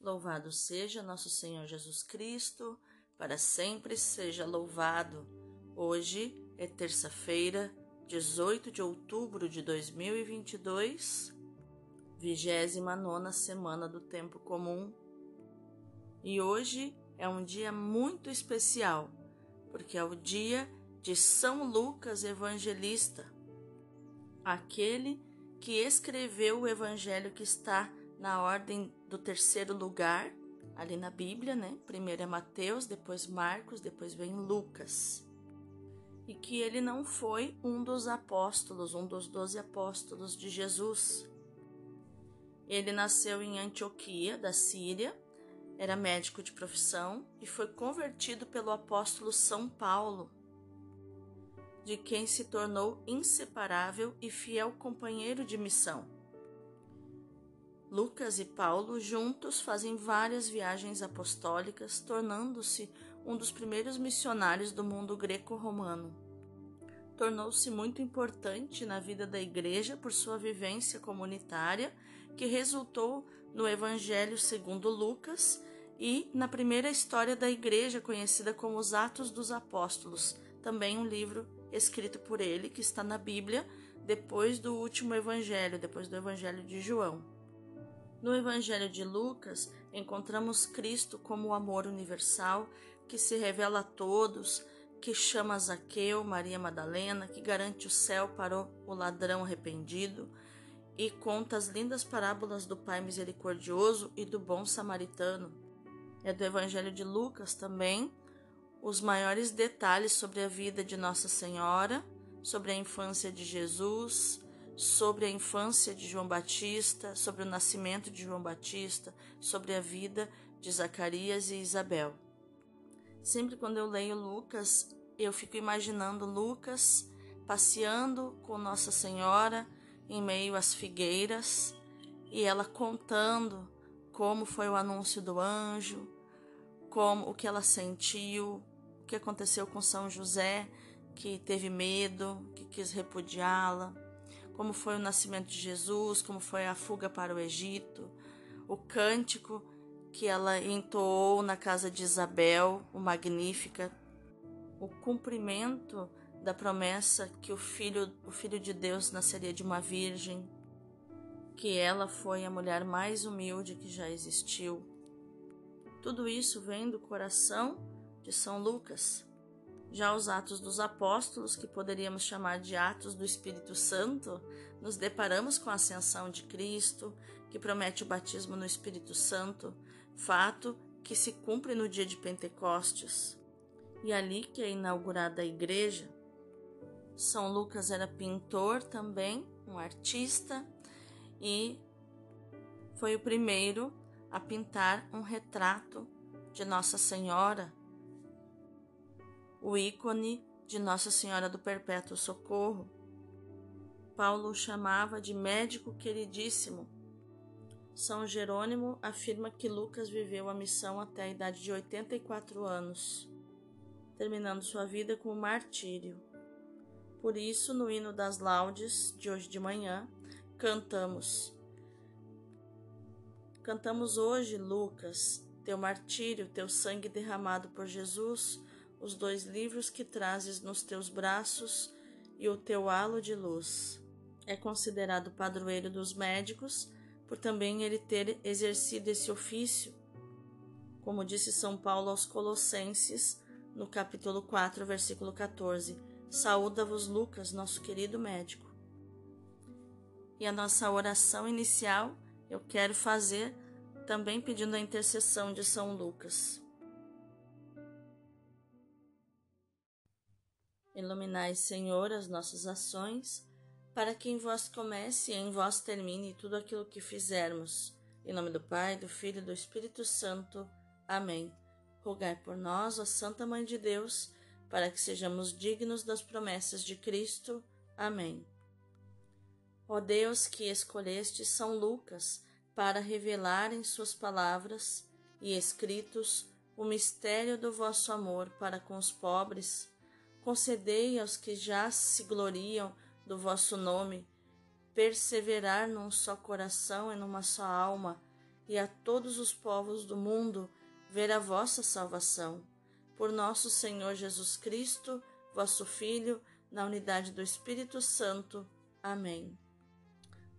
Louvado seja nosso Senhor Jesus Cristo, para sempre seja louvado. Hoje é terça-feira, 18 de outubro de 2022, 29 semana do Tempo Comum. E hoje é um dia muito especial, porque é o dia de São Lucas Evangelista, aquele que escreveu o evangelho que está na ordem do terceiro lugar, ali na Bíblia, né? Primeiro é Mateus, depois Marcos, depois vem Lucas. E que ele não foi um dos apóstolos, um dos doze apóstolos de Jesus. Ele nasceu em Antioquia, da Síria, era médico de profissão e foi convertido pelo apóstolo São Paulo, de quem se tornou inseparável e fiel companheiro de missão. Lucas e Paulo juntos fazem várias viagens apostólicas, tornando-se um dos primeiros missionários do mundo greco-romano. Tornou-se muito importante na vida da igreja por sua vivência comunitária, que resultou no Evangelho segundo Lucas e na primeira história da igreja conhecida como os Atos dos Apóstolos, também um livro escrito por ele que está na Bíblia depois do último evangelho, depois do evangelho de João. No Evangelho de Lucas, encontramos Cristo como o amor universal que se revela a todos, que chama Zaqueu, Maria Madalena, que garante o céu para o ladrão arrependido e conta as lindas parábolas do Pai misericordioso e do bom samaritano. É do Evangelho de Lucas também os maiores detalhes sobre a vida de Nossa Senhora, sobre a infância de Jesus, sobre a infância de João Batista, sobre o nascimento de João Batista, sobre a vida de Zacarias e Isabel. Sempre quando eu leio Lucas, eu fico imaginando Lucas passeando com Nossa Senhora em meio às figueiras e ela contando como foi o anúncio do anjo, como o que ela sentiu, o que aconteceu com São José, que teve medo, que quis repudiá-la como foi o nascimento de Jesus, como foi a fuga para o Egito, o cântico que ela entoou na casa de Isabel, o Magnífica, o cumprimento da promessa que o filho, o filho de Deus nasceria de uma virgem, que ela foi a mulher mais humilde que já existiu. Tudo isso vem do coração de São Lucas. Já os Atos dos Apóstolos, que poderíamos chamar de Atos do Espírito Santo, nos deparamos com a ascensão de Cristo, que promete o batismo no Espírito Santo, fato que se cumpre no dia de Pentecostes. E ali que é inaugurada a igreja. São Lucas era pintor também, um artista, e foi o primeiro a pintar um retrato de Nossa Senhora o ícone de Nossa Senhora do Perpétuo Socorro. Paulo o chamava de médico queridíssimo. São Jerônimo afirma que Lucas viveu a missão até a idade de 84 anos, terminando sua vida com o martírio. Por isso, no hino das laudes de hoje de manhã, cantamos. Cantamos hoje, Lucas, teu martírio, teu sangue derramado por Jesus, os dois livros que trazes nos teus braços e o teu halo de luz. É considerado padroeiro dos médicos por também ele ter exercido esse ofício. Como disse São Paulo aos Colossenses, no capítulo 4, versículo 14: Saúda-vos, Lucas, nosso querido médico. E a nossa oração inicial eu quero fazer também pedindo a intercessão de São Lucas. Iluminai, Senhor, as nossas ações, para que em vós comece e em vós termine tudo aquilo que fizermos. Em nome do Pai, do Filho e do Espírito Santo. Amém. Rogai por nós, ó Santa Mãe de Deus, para que sejamos dignos das promessas de Cristo. Amém. Ó Deus que escolheste São Lucas para revelar em suas palavras e escritos o mistério do vosso amor para com os pobres, concedei aos que já se gloriam do vosso nome perseverar num só coração e numa só alma, e a todos os povos do mundo ver a vossa salvação. Por nosso Senhor Jesus Cristo, vosso Filho, na unidade do Espírito Santo. Amém.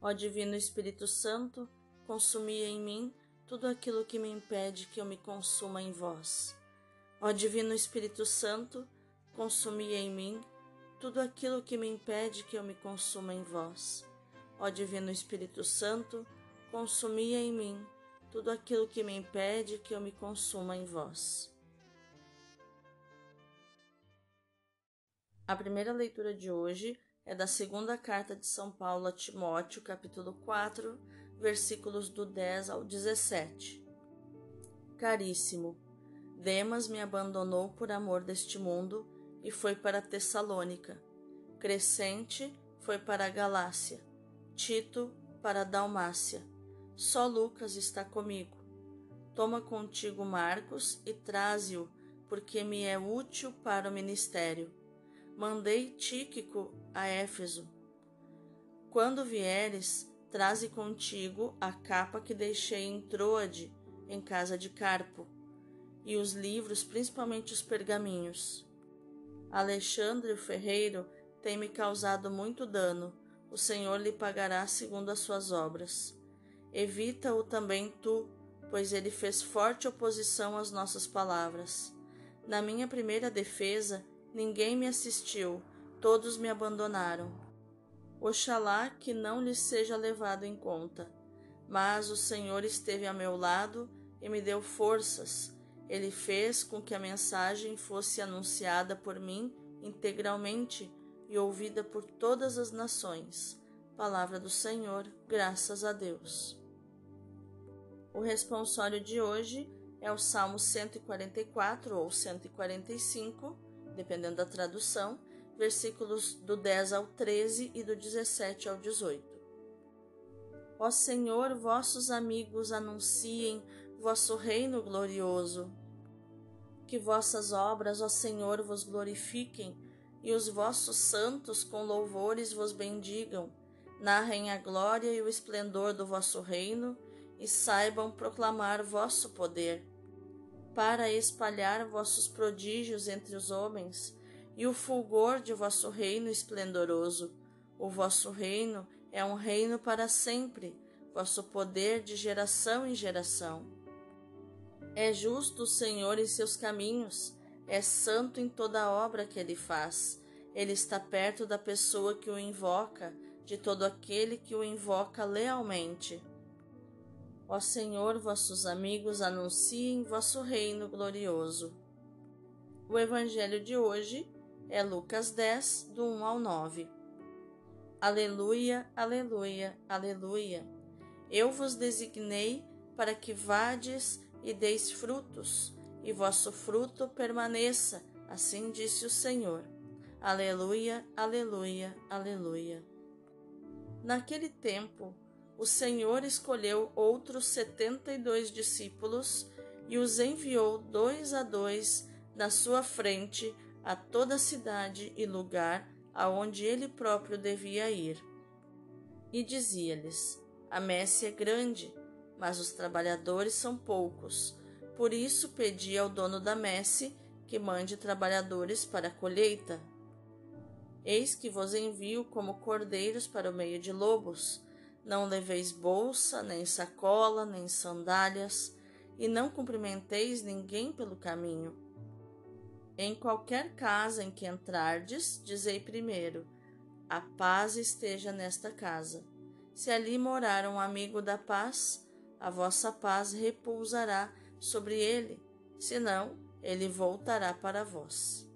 Ó Divino Espírito Santo, consumi em mim tudo aquilo que me impede que eu me consuma em vós. Ó Divino Espírito Santo, consumi em mim tudo aquilo que me impede que eu me consuma em vós. Ó Divino Espírito Santo, consumi em mim tudo aquilo que me impede que eu me consuma em vós. A primeira leitura de hoje é da segunda carta de São Paulo a Timóteo, capítulo 4, versículos do 10 ao 17. Caríssimo, Demas me abandonou por amor deste mundo e foi para Tessalônica. Crescente foi para a Galácia. Tito para a Dalmácia. Só Lucas está comigo. Toma contigo Marcos e traze-o, porque me é útil para o ministério. Mandei Tíquico a Éfeso. Quando vieres, traze contigo a capa que deixei em Troade, em casa de Carpo, e os livros, principalmente os pergaminhos. Alexandre o ferreiro tem me causado muito dano. O Senhor lhe pagará segundo as suas obras. Evita-o também tu, pois ele fez forte oposição às nossas palavras. Na minha primeira defesa, ninguém me assistiu, todos me abandonaram. Oxalá que não lhe seja levado em conta. Mas o Senhor esteve a meu lado e me deu forças. Ele fez com que a mensagem fosse anunciada por mim integralmente e ouvida por todas as nações. Palavra do Senhor, graças a Deus. O responsório de hoje é o Salmo 144 ou 145, dependendo da tradução, versículos do 10 ao 13 e do 17 ao 18. Ó Senhor, vossos amigos anunciem vosso reino glorioso. Que vossas obras, ó Senhor, vos glorifiquem e os vossos santos com louvores vos bendigam. Narrem a glória e o esplendor do vosso reino e saibam proclamar vosso poder, para espalhar vossos prodígios entre os homens e o fulgor de vosso reino esplendoroso. O vosso reino é um reino para sempre, vosso poder de geração em geração. É justo o Senhor em seus caminhos, é santo em toda a obra que ele faz. Ele está perto da pessoa que o invoca, de todo aquele que o invoca lealmente. Ó Senhor, vossos amigos anunciem vosso reino glorioso. O evangelho de hoje é Lucas 10, do 1 ao 9. Aleluia, aleluia, aleluia. Eu vos designei para que vades e deis frutos, e vosso fruto permaneça, assim disse o Senhor. Aleluia, aleluia, aleluia. Naquele tempo, o Senhor escolheu outros setenta e dois discípulos e os enviou dois a dois na sua frente a toda cidade e lugar aonde ele próprio devia ir. E dizia-lhes: A messe é grande, mas os trabalhadores são poucos. Por isso pedi ao dono da messe que mande trabalhadores para a colheita. Eis que vos envio como cordeiros para o meio de lobos. Não leveis bolsa, nem sacola, nem sandálias, e não cumprimenteis ninguém pelo caminho. Em qualquer casa em que entrardes, dizei primeiro: A paz esteja nesta casa. Se ali morar um amigo da paz, a vossa paz repousará sobre ele, senão ele voltará para vós.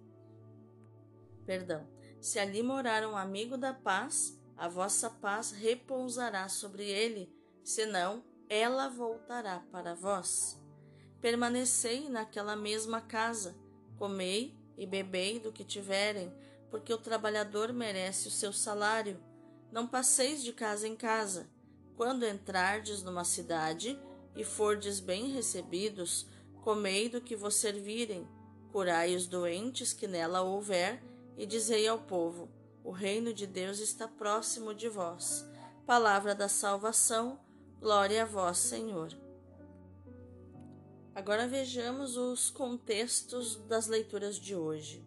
Perdão. Se ali morar um amigo da paz, a vossa paz repousará sobre ele, senão ela voltará para vós. Permanecei naquela mesma casa, comei e bebei do que tiverem, porque o trabalhador merece o seu salário. Não passeis de casa em casa. Quando entrardes numa cidade e fordes bem recebidos, comei do que vos servirem, curai os doentes que nela houver, e dizei ao povo: o reino de Deus está próximo de vós. Palavra da salvação, glória a vós, Senhor. Agora vejamos os contextos das leituras de hoje.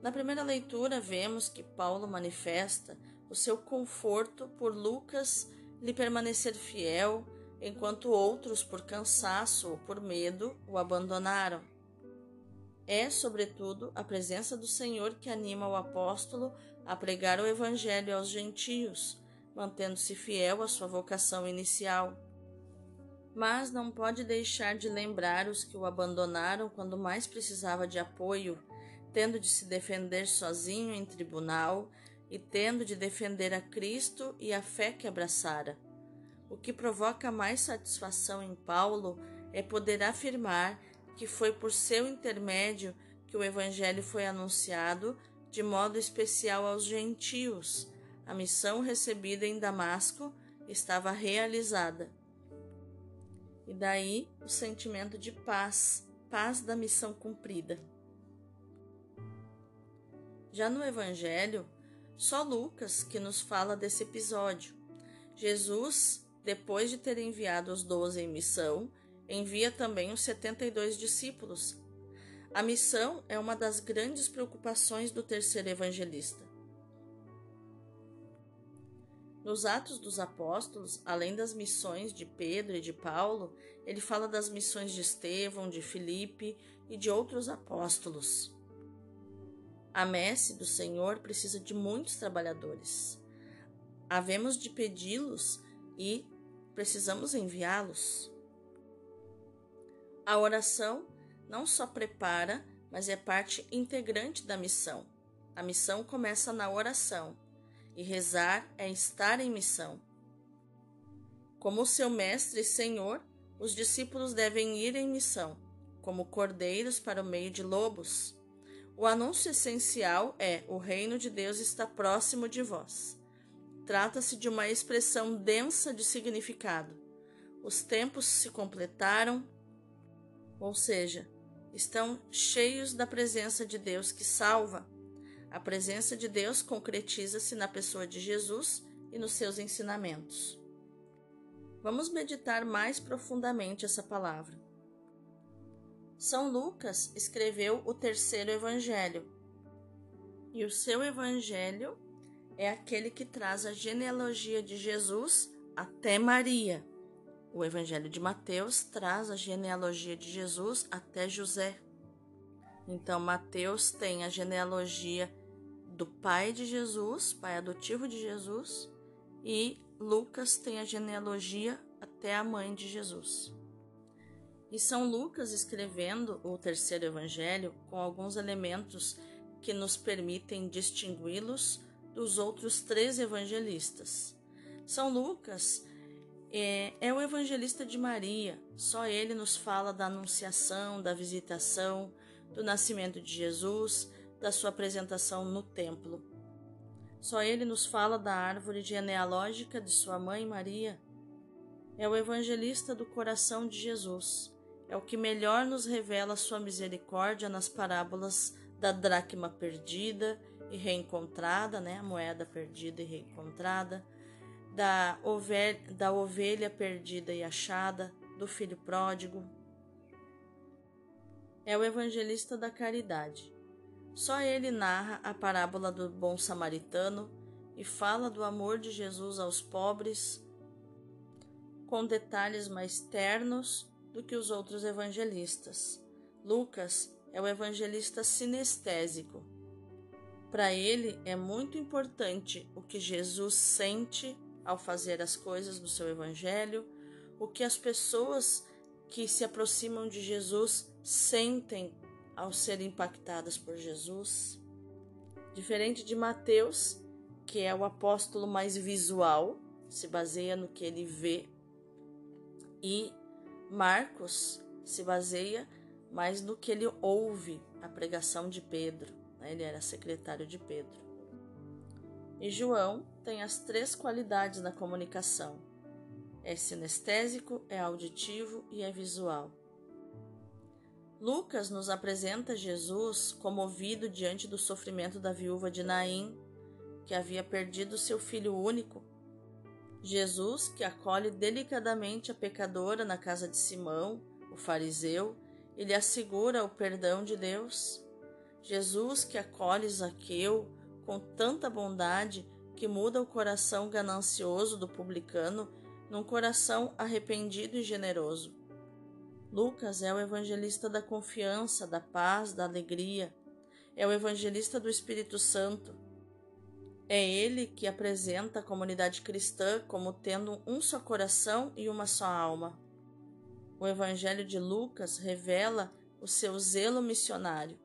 Na primeira leitura, vemos que Paulo manifesta o seu conforto por Lucas lhe permanecer fiel, enquanto outros, por cansaço ou por medo, o abandonaram. É, sobretudo, a presença do Senhor que anima o apóstolo a pregar o Evangelho aos gentios, mantendo-se fiel à sua vocação inicial mas não pode deixar de lembrar os que o abandonaram quando mais precisava de apoio, tendo de se defender sozinho em tribunal e tendo de defender a Cristo e a fé que abraçara. O que provoca mais satisfação em Paulo é poder afirmar que foi por seu intermédio que o Evangelho foi anunciado de modo especial aos gentios. A missão recebida em Damasco estava realizada. E daí o sentimento de paz, paz da missão cumprida. Já no Evangelho, só Lucas que nos fala desse episódio. Jesus, depois de ter enviado os doze em missão, envia também os setenta e dois discípulos. A missão é uma das grandes preocupações do terceiro evangelista. Nos Atos dos Apóstolos, além das missões de Pedro e de Paulo, ele fala das missões de Estevão, de Filipe e de outros apóstolos. A messe do Senhor precisa de muitos trabalhadores. Havemos de pedi-los e precisamos enviá-los. A oração não só prepara, mas é parte integrante da missão. A missão começa na oração e rezar é estar em missão. Como seu mestre e senhor, os discípulos devem ir em missão, como cordeiros para o meio de lobos. O anúncio essencial é: o reino de Deus está próximo de vós. Trata-se de uma expressão densa de significado. Os tempos se completaram, ou seja, estão cheios da presença de Deus que salva a presença de Deus concretiza-se na pessoa de Jesus e nos seus ensinamentos. Vamos meditar mais profundamente essa palavra. São Lucas escreveu o terceiro evangelho, e o seu evangelho é aquele que traz a genealogia de Jesus até Maria. O evangelho de Mateus traz a genealogia de Jesus até José. Então, Mateus tem a genealogia do pai de Jesus, pai adotivo de Jesus, e Lucas tem a genealogia até a mãe de Jesus. E São Lucas escrevendo o terceiro evangelho com alguns elementos que nos permitem distingui-los dos outros três evangelistas. São Lucas é, é, o evangelista de Maria, só ele nos fala da anunciação, da visitação, do nascimento de Jesus, da sua apresentação no templo. Só ele nos fala da árvore genealógica de sua mãe Maria. É o evangelista do coração de Jesus. É o que melhor nos revela sua misericórdia nas parábolas da dracma perdida e reencontrada, né? A moeda perdida e reencontrada, da ovelha, da ovelha perdida e achada, do filho pródigo. É o evangelista da caridade. Só ele narra a parábola do bom samaritano e fala do amor de Jesus aos pobres com detalhes mais ternos do que os outros evangelistas. Lucas é o evangelista sinestésico. Para ele é muito importante o que Jesus sente ao fazer as coisas do seu evangelho, o que as pessoas que se aproximam de Jesus sentem ao serem impactadas por Jesus. Diferente de Mateus, que é o apóstolo mais visual, se baseia no que ele vê, e Marcos se baseia mais no que ele ouve a pregação de Pedro. Né? Ele era secretário de Pedro. E João tem as três qualidades na comunicação: é sinestésico, é auditivo e é visual. Lucas nos apresenta Jesus comovido diante do sofrimento da viúva de Naim, que havia perdido seu filho único. Jesus, que acolhe delicadamente a pecadora na casa de Simão, o fariseu, e lhe assegura o perdão de Deus. Jesus que acolhe Zaqueu com tanta bondade que muda o coração ganancioso do publicano num coração arrependido e generoso. Lucas é o evangelista da confiança, da paz, da alegria. É o evangelista do Espírito Santo. É ele que apresenta a comunidade cristã como tendo um só coração e uma só alma. O Evangelho de Lucas revela o seu zelo missionário.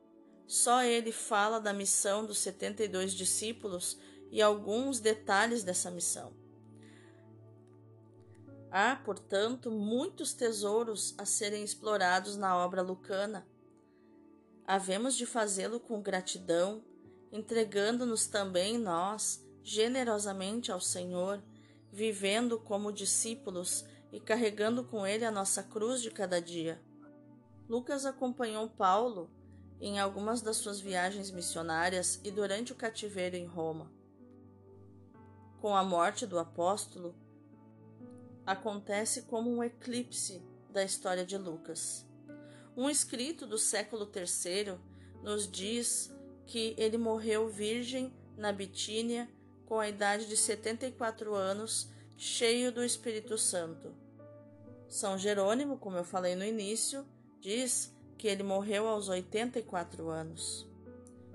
Só ele fala da missão dos 72 discípulos e alguns detalhes dessa missão. Há, portanto, muitos tesouros a serem explorados na obra lucana. Havemos de fazê-lo com gratidão, entregando-nos também nós generosamente ao Senhor, vivendo como discípulos e carregando com ele a nossa cruz de cada dia. Lucas acompanhou Paulo em algumas das suas viagens missionárias e durante o cativeiro em Roma. Com a morte do apóstolo, acontece como um eclipse da história de Lucas. Um escrito do século III nos diz que ele morreu virgem na Bitínia com a idade de 74 anos, cheio do Espírito Santo. São Jerônimo, como eu falei no início, diz que ele morreu aos 84 anos.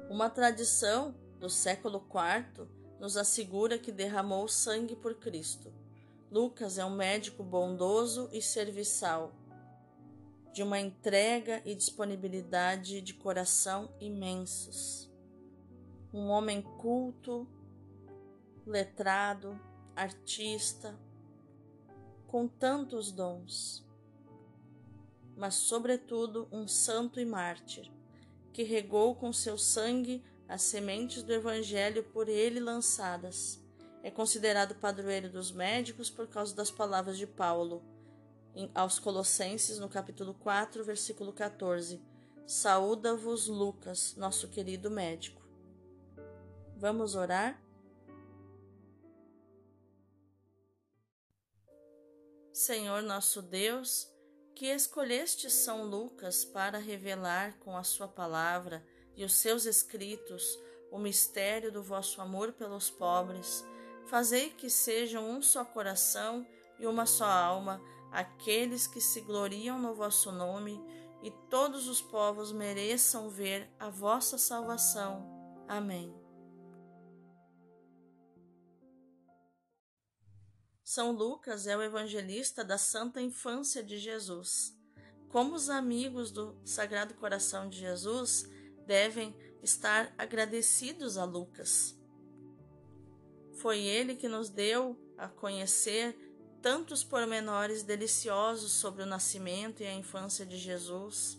Uma tradição do século IV nos assegura que derramou sangue por Cristo. Lucas é um médico bondoso e serviçal, de uma entrega e disponibilidade de coração imensos. Um homem culto, letrado, artista, com tantos dons, mas, sobretudo, um santo e mártir, que regou com seu sangue as sementes do Evangelho por ele lançadas é considerado padroeiro dos médicos por causa das palavras de Paulo aos Colossenses, no capítulo 4, versículo 14. Saúda-vos, Lucas, nosso querido médico. Vamos orar? Senhor nosso Deus, que escolheste São Lucas para revelar com a sua palavra e os seus escritos o mistério do vosso amor pelos pobres, Fazei que sejam um só coração e uma só alma aqueles que se gloriam no vosso nome, e todos os povos mereçam ver a vossa salvação. Amém. São Lucas é o evangelista da Santa Infância de Jesus. Como os amigos do Sagrado Coração de Jesus devem estar agradecidos a Lucas. Foi ele que nos deu a conhecer tantos pormenores deliciosos sobre o nascimento e a infância de Jesus.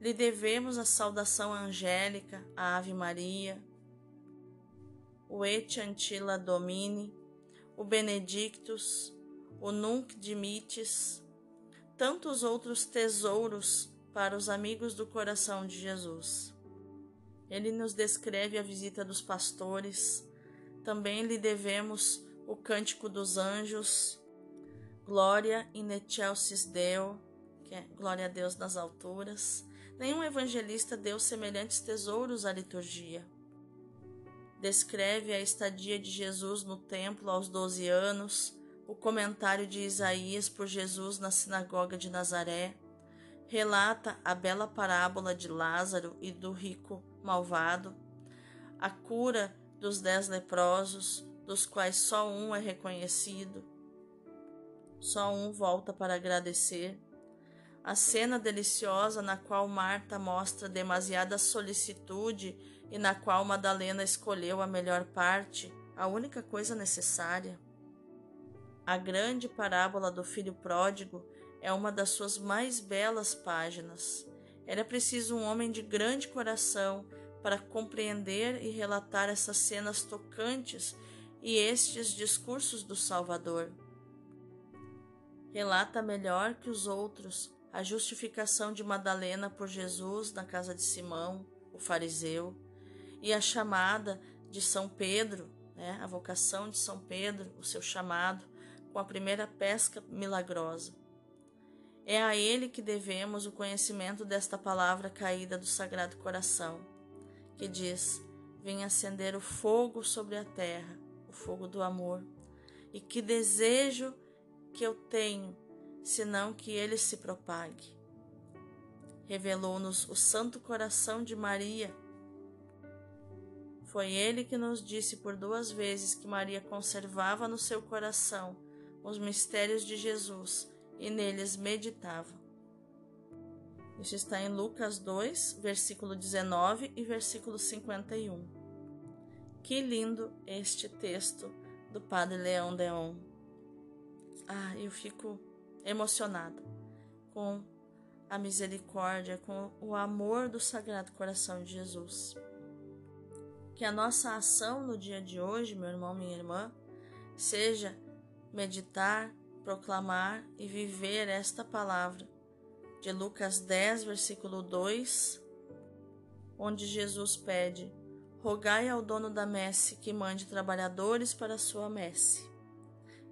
Lhe devemos a saudação angélica, a Ave Maria, o Et Antila Domini, o Benedictus, o Nunc Dimittis, tantos outros tesouros para os amigos do coração de Jesus. Ele nos descreve a visita dos pastores, também lhe devemos o Cântico dos Anjos, Glória in excelsis Deo, que é Glória a Deus nas alturas. Nenhum evangelista deu semelhantes tesouros à liturgia. Descreve a estadia de Jesus no templo aos 12 anos, o comentário de Isaías por Jesus na sinagoga de Nazaré, relata a bela parábola de Lázaro e do rico malvado, a cura dos dez leprosos, dos quais só um é reconhecido, só um volta para agradecer. A cena deliciosa na qual Marta mostra demasiada solicitude e na qual Madalena escolheu a melhor parte, a única coisa necessária. A grande parábola do filho pródigo é uma das suas mais belas páginas. Era preciso um homem de grande coração para compreender e relatar essas cenas tocantes e estes discursos do Salvador. Relata melhor que os outros a justificação de Madalena por Jesus na casa de Simão, o fariseu, e a chamada de São Pedro, né, a vocação de São Pedro, o seu chamado, com a primeira pesca milagrosa. É a Ele que devemos o conhecimento desta palavra caída do Sagrado Coração, que diz: Vem acender o fogo sobre a terra, o fogo do amor. E que desejo que eu tenho, senão que ele se propague. Revelou-nos o Santo Coração de Maria. Foi ele que nos disse por duas vezes que Maria conservava no seu coração os mistérios de Jesus e neles meditava. Isso está em Lucas 2, versículo 19 e versículo 51. Que lindo este texto do Padre Leão Deon. Ah, eu fico emocionada com a misericórdia, com o amor do Sagrado Coração de Jesus. Que a nossa ação no dia de hoje, meu irmão, minha irmã, seja meditar, proclamar e viver esta palavra de Lucas 10, versículo 2, onde Jesus pede: Rogai ao dono da messe que mande trabalhadores para a sua messe.